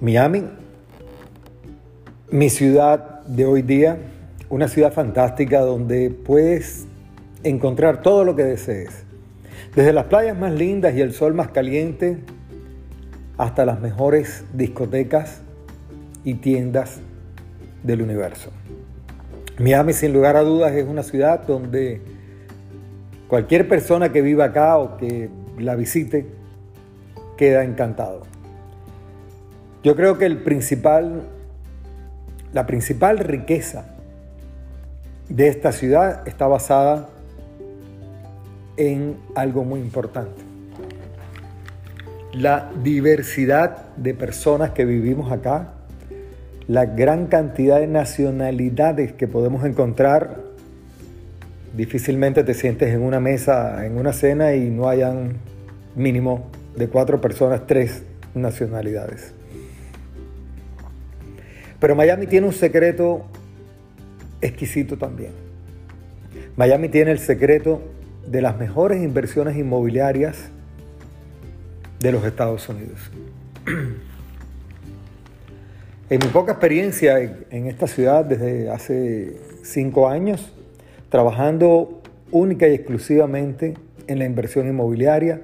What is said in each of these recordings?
Miami, mi ciudad de hoy día, una ciudad fantástica donde puedes encontrar todo lo que desees. Desde las playas más lindas y el sol más caliente hasta las mejores discotecas y tiendas del universo. Miami sin lugar a dudas es una ciudad donde cualquier persona que viva acá o que la visite queda encantado. Yo creo que la principal riqueza de esta ciudad está basada en algo muy importante. La diversidad de personas que vivimos acá, la gran cantidad de nacionalidades que podemos encontrar. Difícilmente te sientes en una mesa, en una cena y no hayan mínimo de cuatro personas, tres nacionalidades. Pero Miami tiene un secreto exquisito también. Miami tiene el secreto de las mejores inversiones inmobiliarias de los Estados Unidos. En mi poca experiencia en esta ciudad desde hace cinco años, trabajando única y exclusivamente en la inversión inmobiliaria,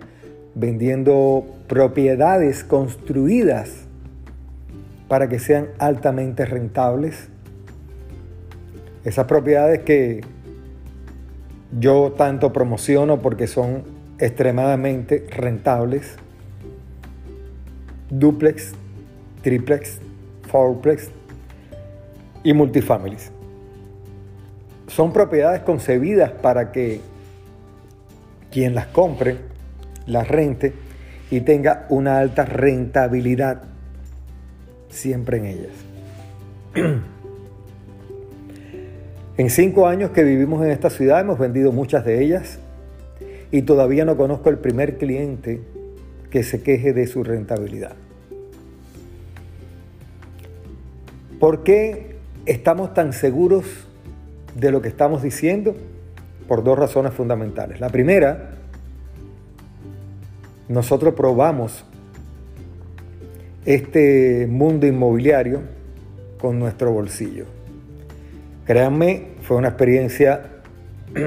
vendiendo propiedades construidas para que sean altamente rentables. Esas propiedades que yo tanto promociono porque son extremadamente rentables. Duplex, triplex, fourplex y multifamilies. Son propiedades concebidas para que quien las compre, las rente y tenga una alta rentabilidad siempre en ellas. En cinco años que vivimos en esta ciudad hemos vendido muchas de ellas y todavía no conozco el primer cliente que se queje de su rentabilidad. ¿Por qué estamos tan seguros de lo que estamos diciendo? Por dos razones fundamentales. La primera, nosotros probamos este mundo inmobiliario con nuestro bolsillo. Créanme, fue una experiencia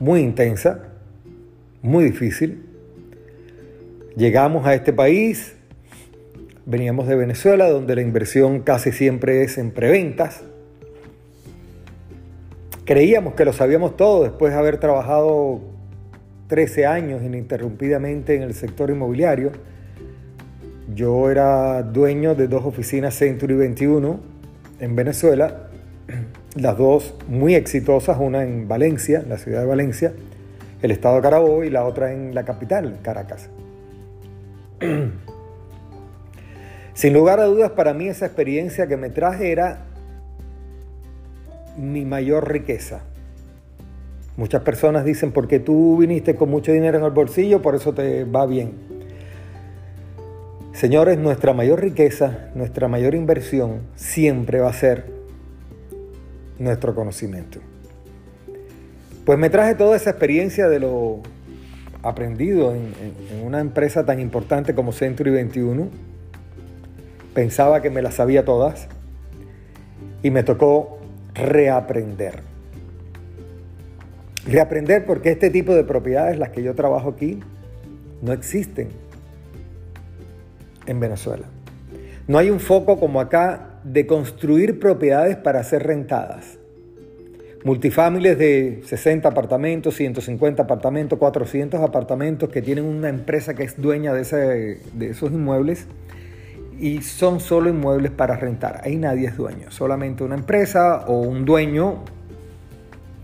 muy intensa, muy difícil. Llegamos a este país, veníamos de Venezuela, donde la inversión casi siempre es en preventas. Creíamos que lo sabíamos todo después de haber trabajado 13 años ininterrumpidamente en el sector inmobiliario yo era dueño de dos oficinas Century 21 en Venezuela, las dos muy exitosas, una en Valencia, la ciudad de Valencia, el estado de Carabobo y la otra en la capital, Caracas. Sin lugar a dudas, para mí esa experiencia que me traje era mi mayor riqueza. Muchas personas dicen, porque tú viniste con mucho dinero en el bolsillo, por eso te va bien. Señores, nuestra mayor riqueza, nuestra mayor inversión siempre va a ser nuestro conocimiento. Pues me traje toda esa experiencia de lo aprendido en, una empresa tan importante como Century 21. Pensaba que me las sabía todas y me tocó reaprender. Reaprender porque este tipo de propiedades, las que yo trabajo aquí, no existen en Venezuela. No hay un foco como acá de construir propiedades para ser rentadas. Multifamilies de 60 apartamentos, 150 apartamentos, 400 apartamentos que tienen una empresa que es dueña de, de esos inmuebles y son solo inmuebles para rentar. Ahí nadie es dueño, solamente una empresa o un dueño,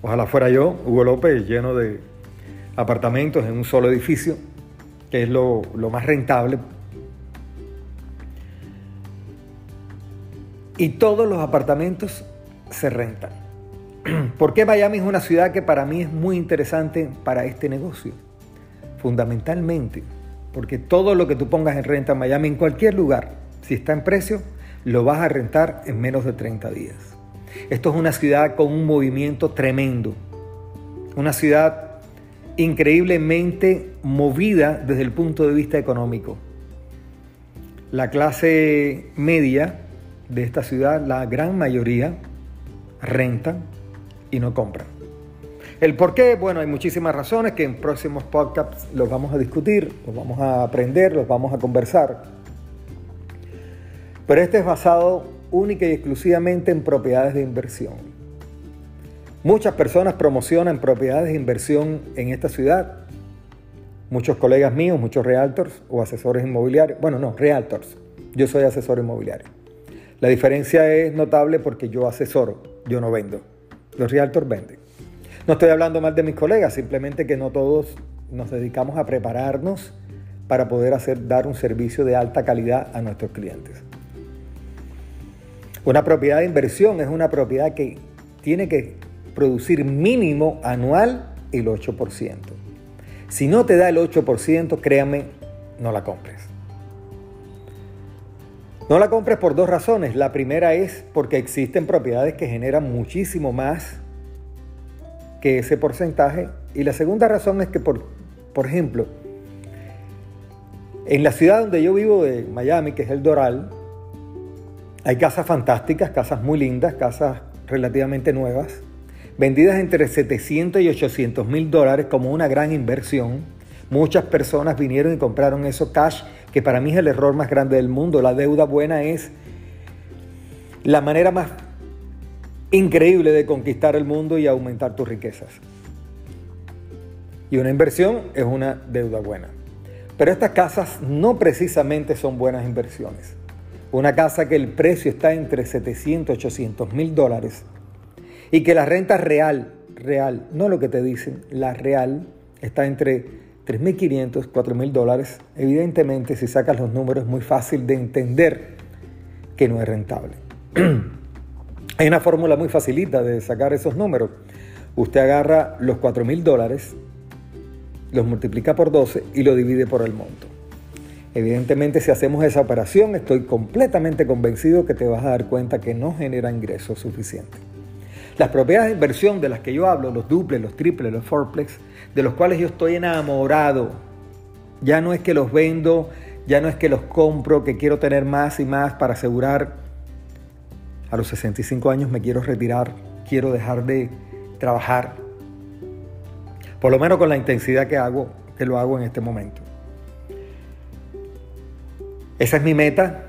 ojalá fuera yo, Hugo López, lleno de apartamentos en un solo edificio, que es lo, lo más rentable y todos los apartamentos se rentan. ¿Por qué Miami es una ciudad que para mí es muy interesante para este negocio? Fundamentalmente, porque todo lo que tú pongas en renta en Miami, en cualquier lugar, si está en precio, lo vas a rentar en menos de 30 días. Esto es una ciudad con un movimiento tremendo, una ciudad increíblemente movida desde el punto de vista económico. la clase media de esta ciudad, la gran mayoría, rentan y no compran. El por qué, bueno, hay muchísimas razones que en próximos podcasts los vamos a discutir, los vamos a aprender, los vamos a conversar. Pero este es basado única y exclusivamente en propiedades de inversión. Muchas personas promocionan propiedades de inversión en esta ciudad. Muchos colegas míos, muchos realtors o asesores inmobiliarios. Bueno, no, realtors. Yo soy asesor inmobiliario. La diferencia es notable porque yo asesoro, yo no vendo. Los realtors venden. No estoy hablando mal de mis colegas, simplemente que no todos nos dedicamos a prepararnos para poder hacer, dar un servicio de alta calidad a nuestros clientes. Una propiedad de inversión es una propiedad que tiene que producir mínimo anual el 8%. Si no te da el 8%, créame, no la compres. No la compres por dos razones. La primera es porque existen propiedades que generan muchísimo más que ese porcentaje. Y la segunda razón es que, por, por ejemplo, en la ciudad donde yo vivo, de Miami, que es el Doral, hay casas fantásticas, casas muy lindas, casas relativamente nuevas, vendidas entre 700 y 800 mil dólares como una gran inversión. Muchas personas vinieron y compraron eso cash, que para mí es el error más grande del mundo. La deuda buena es la manera más increíble de conquistar el mundo y aumentar tus riquezas. Y una inversión es una deuda buena. Pero estas casas no precisamente son buenas inversiones. Una casa que el precio está entre 700 y 800 mil dólares y que la renta real, real, no lo que te dicen, la real está entre 3.500, 4.000 dólares. Evidentemente, si sacas los números es muy fácil de entender que no es rentable. Hay una fórmula muy facilita de sacar esos números. Usted agarra los 4 mil dólares, los multiplica por 12 y lo divide por el monto. Evidentemente, si hacemos esa operación, estoy completamente convencido que te vas a dar cuenta que no genera ingresos suficientes. Las propiedades de inversión de las que yo hablo, los duples, los triples, los fourplex, de los cuales yo estoy enamorado, ya no es que los vendo, ya no es que los compro, que quiero tener más y más para asegurar a los 65 años me quiero retirar, quiero dejar de trabajar, por lo menos con la intensidad que hago, que lo hago en este momento. Esa es mi meta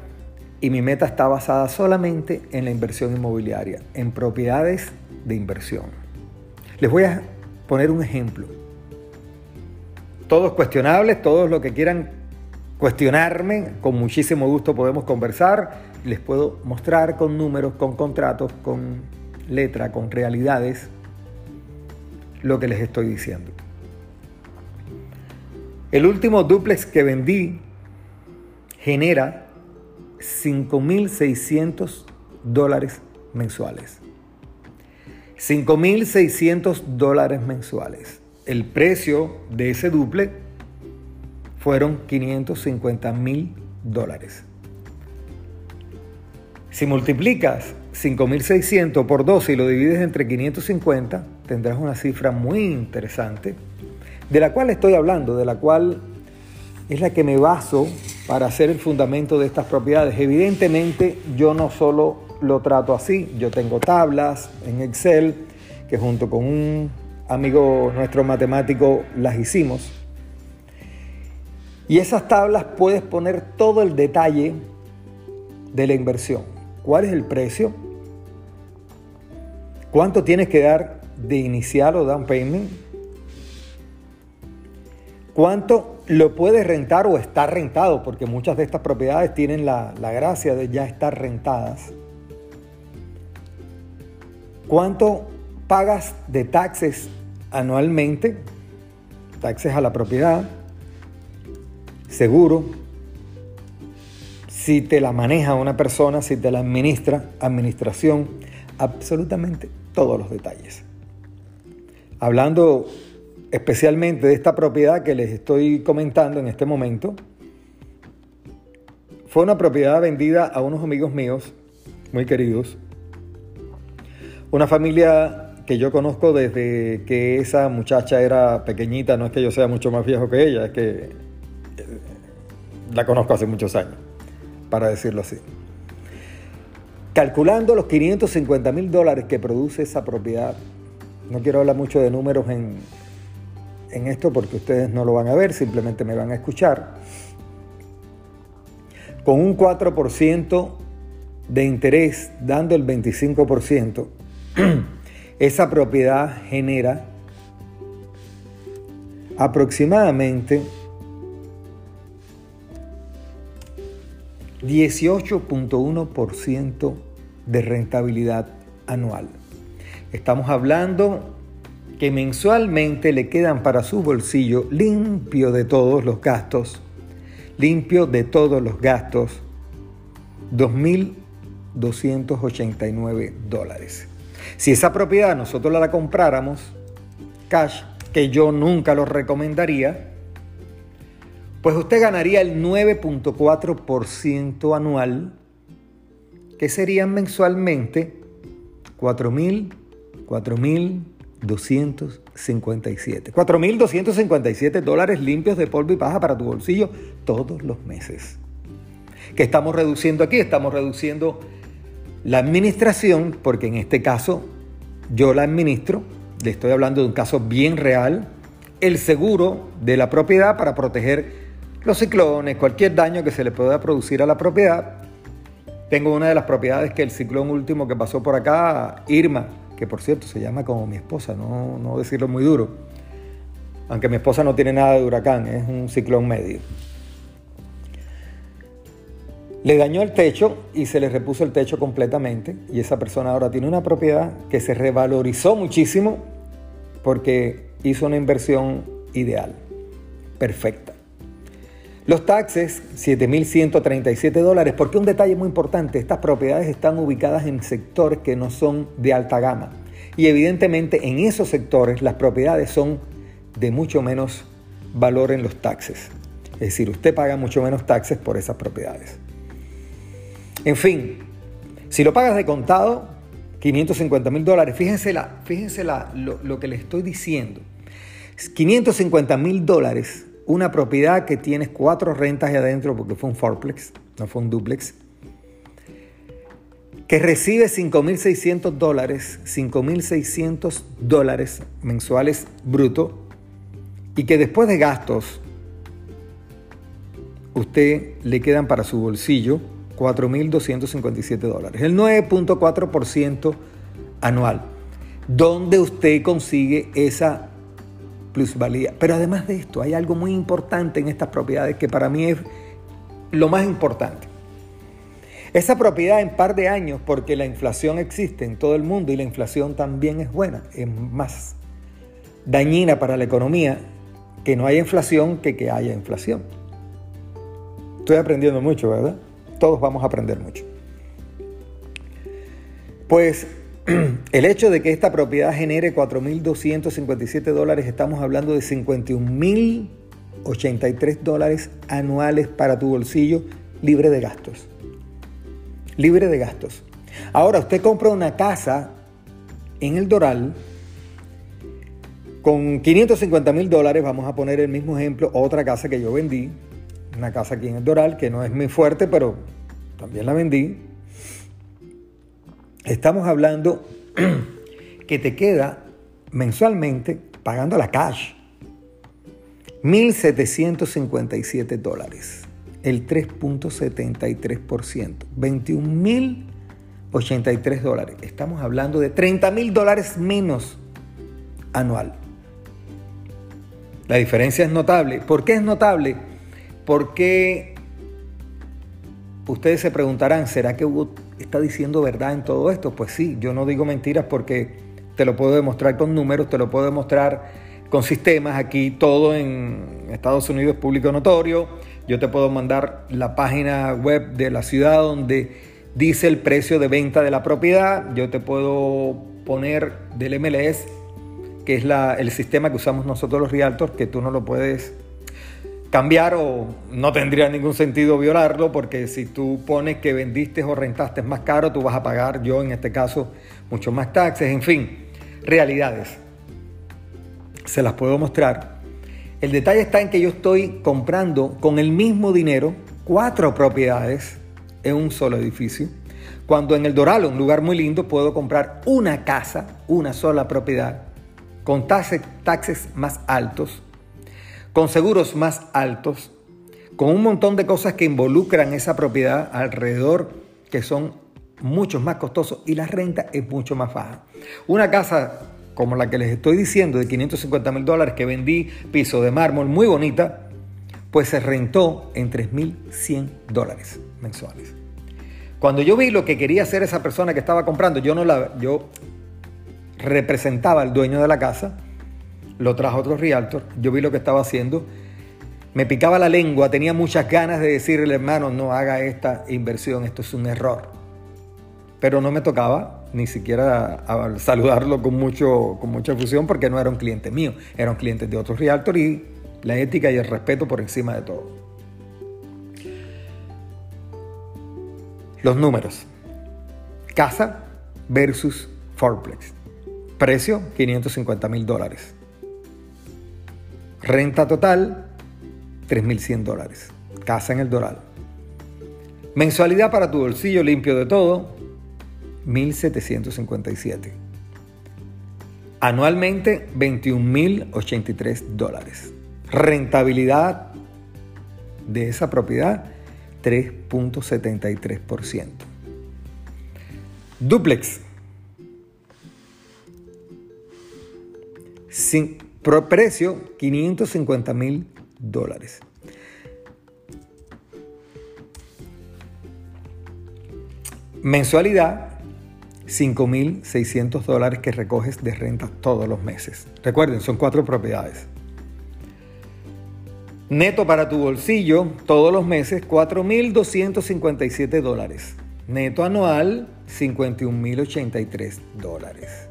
y mi meta está basada solamente en la inversión inmobiliaria, en propiedades de inversión. Les voy a poner un ejemplo. Todos cuestionables, todos los que quieran cuestionarme, con muchísimo gusto podemos conversar les puedo mostrar con números, con contratos, con letra, con realidades, lo que les estoy diciendo. El último duplex que vendí genera 5.600 dólares mensuales. 5.600 dólares mensuales. El precio de ese duple fueron 550 mil dólares. Si multiplicas 5.600 por 12 y lo divides entre 550, tendrás una cifra muy interesante, de la cual estoy hablando, de la cual es la que me baso para hacer el fundamento de estas propiedades. Evidentemente yo no solo lo trato así, yo tengo tablas en Excel que junto con un amigo nuestro matemático las hicimos. Y esas tablas puedes poner todo el detalle de la inversión cuál es el precio, cuánto tienes que dar de inicial o down payment, cuánto lo puedes rentar o está rentado, porque muchas de estas propiedades tienen la, la gracia de ya estar rentadas. ¿Cuánto pagas de taxes anualmente? Taxes a la propiedad, seguro, si te la maneja una persona, si te la administra, administración, absolutamente todos los detalles. Hablando especialmente de esta propiedad que les estoy comentando en este momento, fue una propiedad vendida a unos amigos míos, muy queridos, una familia que yo conozco desde que esa muchacha era pequeñita, no es que yo sea mucho más viejo que ella, es que eh, la conozco hace muchos años para decirlo así. Calculando los 550 mil dólares que produce esa propiedad, no quiero hablar mucho de números en, en esto porque ustedes no lo van a ver, simplemente me van a escuchar. Con un 4% de interés, dando el 25%, esa propiedad genera aproximadamente 18.1% de rentabilidad anual. Estamos hablando que mensualmente le quedan para su bolsillo limpio de todos los gastos, limpio de todos los gastos, 2.289 dólares. Si esa propiedad nosotros la compráramos cash, que yo nunca lo recomendaría, pues usted ganaría el 9.4% anual, que serían mensualmente 4.000, 4.257. 4.257 dólares limpios de polvo y paja para tu bolsillo todos los meses. ¿Qué estamos reduciendo aquí? Estamos reduciendo la administración, porque en este caso yo la administro, le estoy hablando de un caso bien real, el seguro de la propiedad para proteger los ciclones, cualquier daño que se le pueda producir a la propiedad. Tengo una de las propiedades que el ciclón último que pasó por acá, Irma, que por cierto se llama como mi esposa, no, no decirlo muy duro, aunque mi esposa no tiene nada de huracán, es un ciclón medio. Le dañó el techo y se le repuso el techo completamente y esa persona ahora tiene una propiedad que se revalorizó muchísimo porque hizo una inversión ideal, perfecta. Los taxes, 7.137 dólares, porque un detalle muy importante, estas propiedades están ubicadas en sectores que no son de alta gama. Y evidentemente en esos sectores las propiedades son de mucho menos valor en los taxes. Es decir, usted paga mucho menos taxes por esas propiedades. En fin, si lo pagas de contado, 550 mil dólares, fíjense, la, fíjense lo, lo que le estoy diciendo. 550 mil dólares una propiedad que tienes cuatro rentas ahí adentro porque fue un fourplex, no fue un duplex, que recibe 5.600 dólares, 5.600 dólares mensuales bruto y que después de gastos usted le quedan para su bolsillo 4.257 dólares, el 9.4% anual. ¿Dónde usted consigue esa plusvalía. Pero además de esto, hay algo muy importante en estas propiedades que para mí es lo más importante. Esa propiedad en par de años, porque la inflación existe en todo el mundo y la inflación también es buena, es más dañina para la economía que no haya inflación que que haya inflación. Estoy aprendiendo mucho, ¿verdad? Todos vamos a aprender mucho. Pues el hecho de que esta propiedad genere 4.257 dólares, estamos hablando de 51.083 dólares anuales para tu bolsillo libre de gastos. Libre de gastos. Ahora, usted compra una casa en el Doral con 550 mil dólares, vamos a poner el mismo ejemplo, otra casa que yo vendí, una casa aquí en el Doral, que no es muy fuerte, pero también la vendí, Estamos hablando que te queda mensualmente pagando la cash 1.757 dólares, el 3.73%, 21.083 dólares. Estamos hablando de 30.000 dólares menos anual. La diferencia es notable. ¿Por qué es notable? Porque ustedes se preguntarán, ¿será que hubo está diciendo verdad en todo esto? Pues sí, yo no digo mentiras porque te lo puedo demostrar con números, te lo puedo demostrar con sistemas. Aquí todo en Estados Unidos es público notorio. Yo te puedo mandar la página web de la ciudad donde dice el precio de venta de la propiedad. Yo te puedo poner del MLS, que es el sistema que usamos nosotros los realtors, que tú no lo puedes cambiar o no tendría ningún sentido violarlo porque si tú pones que vendiste o rentaste más caro, tú vas a pagar, yo en este caso, mucho más taxes, en fin, realidades. Se las puedo mostrar. El detalle está en que yo estoy comprando con el mismo dinero cuatro propiedades en un solo edificio. Cuando en el Doral, un lugar muy lindo, puedo comprar una casa, una sola propiedad, con taxes más altos, con seguros más altos, con un montón de cosas que involucran esa propiedad alrededor que son mucho más costosos y la renta es mucho más baja. Una casa como la que les estoy diciendo de 550 mil dólares que vendí, piso de mármol, muy bonita, pues se rentó en 3.100 dólares mensuales. Cuando yo vi lo que quería hacer esa persona que estaba comprando, yo no la, yo representaba al dueño de la casa, lo trajo otro realtor, yo vi lo que estaba haciendo, me picaba la lengua, tenía muchas ganas de decirle, hermano, no haga esta inversión, esto es un error. Pero no me tocaba ni siquiera saludarlo con, mucho, con mucha efusión porque no era un cliente mío, era un cliente de otro realtor y la ética y el respeto por encima de todo. Los números. Casa versus Fourplex. Precio 550 mil dólares. Renta total 3.100 dólares. Casa en el Doral. Mensualidad para tu bolsillo limpio de todo 1.757. Anualmente 21.083 dólares. Rentabilidad de esa propiedad, 3.73%. Duplex. Precio, 550 mil dólares. Mensualidad, 5.600 dólares que recoges de renta todos los meses. Recuerden, son cuatro propiedades. Neto para tu bolsillo todos los meses 4.257 dólares. Neto anual 51.083 dólares.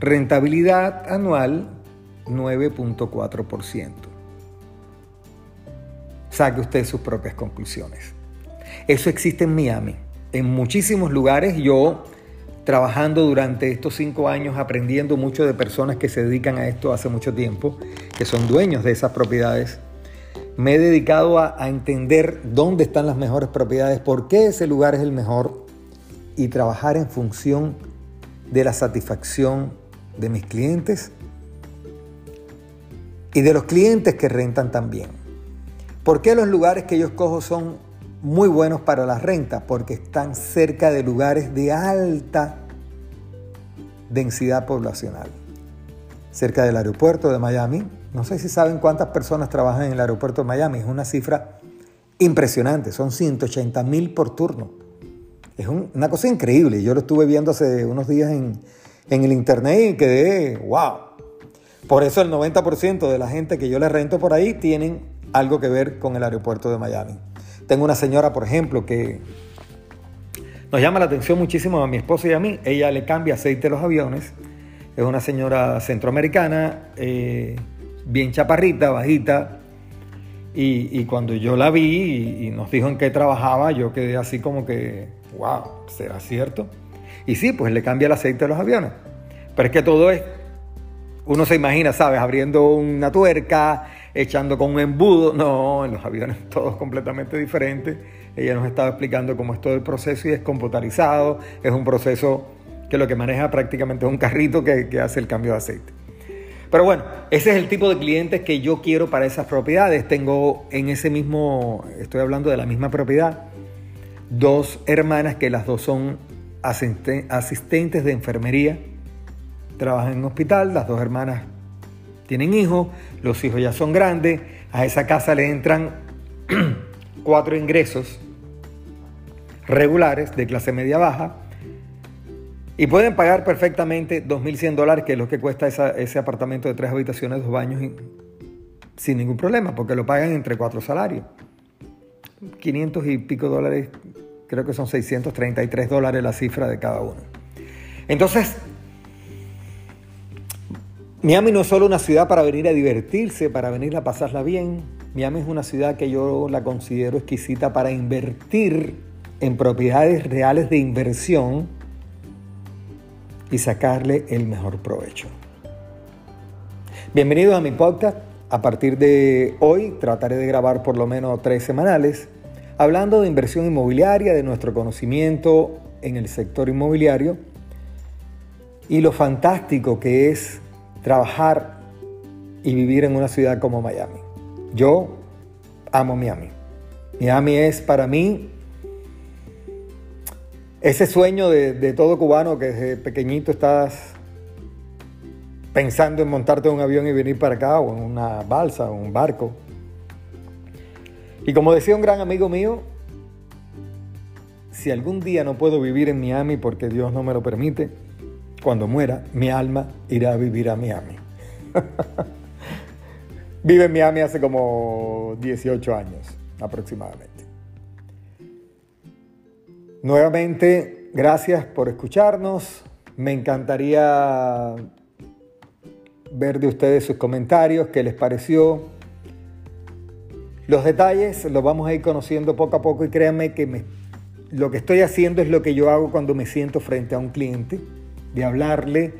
Rentabilidad anual 9.4%. Saque usted sus propias conclusiones. Eso existe en Miami. En muchísimos lugares yo trabajando durante estos cinco años, aprendiendo mucho de personas que se dedican a esto hace mucho tiempo, que son dueños de esas propiedades me he dedicado a, entender dónde están las mejores propiedades, por qué ese lugar es el mejor y trabajar en función de la satisfacción de mis clientes y de los clientes que rentan también. ¿Por qué los lugares que yo escojo son muy buenos para la renta? Porque están cerca de lugares de alta densidad poblacional. Cerca del aeropuerto de Miami, no sé si saben cuántas personas trabajan en el aeropuerto de Miami. Es una cifra impresionante. Son 180 mil por turno. Es una cosa increíble. Yo lo estuve viendo hace unos días en, en el internet y quedé, wow. Por eso el 90% de la gente que yo le rento por ahí tienen algo que ver con el aeropuerto de Miami. Tengo una señora, por ejemplo, que nos llama la atención muchísimo a mi esposo y a mí. Ella le cambia aceite a los aviones. Es una señora centroamericana. Eh, bien chaparrita, bajita. Y, cuando yo la vi y, nos dijo en qué trabajaba, yo quedé así como que, wow, ¿será cierto? Y sí, pues le cambia el aceite a los aviones. Pero es que todo es, uno se imagina, ¿sabes? Abriendo una tuerca, echando con un embudo. No, en los aviones todo es completamente diferente. Ella nos estaba explicando cómo es todo el proceso y es computarizado. Es un proceso que lo que maneja prácticamente es un carrito que, que hace el cambio de aceite. Pero bueno, ese es el tipo de clientes que yo quiero para esas propiedades. Tengo en ese mismo, estoy hablando de la misma propiedad, dos hermanas que las dos son asistentes de enfermería, trabajan en hospital, las dos hermanas tienen hijos, los hijos ya son grandes, a esa casa le entran cuatro ingresos regulares de clase media baja y pueden pagar perfectamente 2.100 dólares, que es lo que cuesta ese apartamento de tres habitaciones, dos baños, sin ningún problema, porque lo pagan entre cuatro salarios. 500 y pico dólares, creo que son 633 dólares la cifra de cada uno. Entonces, Miami no es solo una ciudad para venir a divertirse, para venir a pasarla bien. Miami es una ciudad que yo la considero exquisita para invertir en propiedades reales de inversión y sacarle el mejor provecho. Bienvenidos a mi podcast. A partir de hoy trataré de grabar por lo menos tres semanales. hablando de inversión inmobiliaria, de nuestro conocimiento en el sector inmobiliario y lo fantástico que es trabajar y vivir en una ciudad como Miami. Yo amo Miami. Miami es para mí ese sueño de, todo cubano que desde pequeñito estás pensando en montarte un avión y venir para acá, o en una balsa, o un barco. Y como decía un gran amigo mío, si algún día no puedo vivir en Miami porque Dios no me lo permite, cuando muera, mi alma irá a vivir a Miami. Vive en Miami hace como 18 años aproximadamente. Nuevamente, gracias por escucharnos. Me encantaría ver de ustedes sus comentarios, qué les pareció. Los detalles los vamos a ir conociendo poco a poco y créanme que lo que estoy haciendo es lo que yo hago cuando me siento frente a un cliente, de hablarle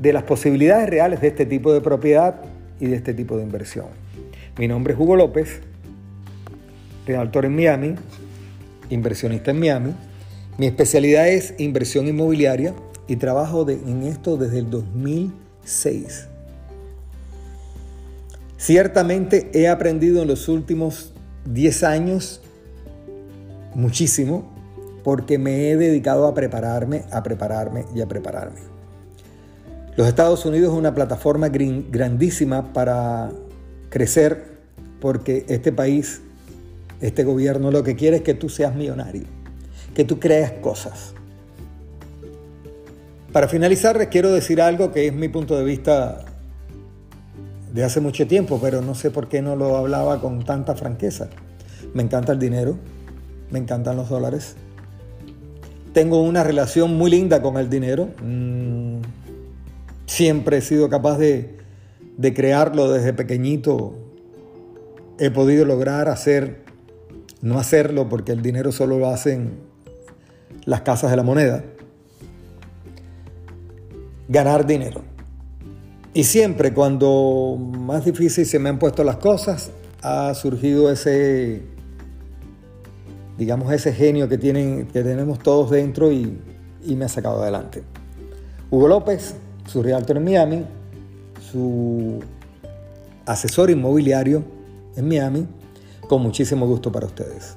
de las posibilidades reales de este tipo de propiedad y de este tipo de inversión. Mi nombre es Hugo López, realtor en Miami, inversionista en Miami. Mi especialidad es inversión inmobiliaria y trabajo en esto desde el 2006. Ciertamente he aprendido en los últimos 10 años muchísimo porque me he dedicado a prepararme, a prepararme y a prepararme. Los Estados Unidos es una plataforma grandísima para crecer porque este país, este gobierno lo que quiere es que tú seas millonario que tú creas cosas. Para finalizar, les quiero decir algo que es mi punto de vista de hace mucho tiempo, pero no sé por qué no lo hablaba con tanta franqueza. Me encanta el dinero, me encantan los dólares. Tengo una relación muy linda con el dinero. Mm, siempre he sido capaz de, de crearlo desde pequeñito. He podido lograr hacer, no hacerlo porque el dinero solo lo hacen las casas de la moneda, ganar dinero. Y siempre cuando más difícil se me han puesto las cosas, ha surgido ese, digamos, ese genio que, tienen, que tenemos todos dentro y, y me ha sacado adelante. Hugo López, su realtor en Miami, su asesor inmobiliario en Miami, con muchísimo gusto para ustedes.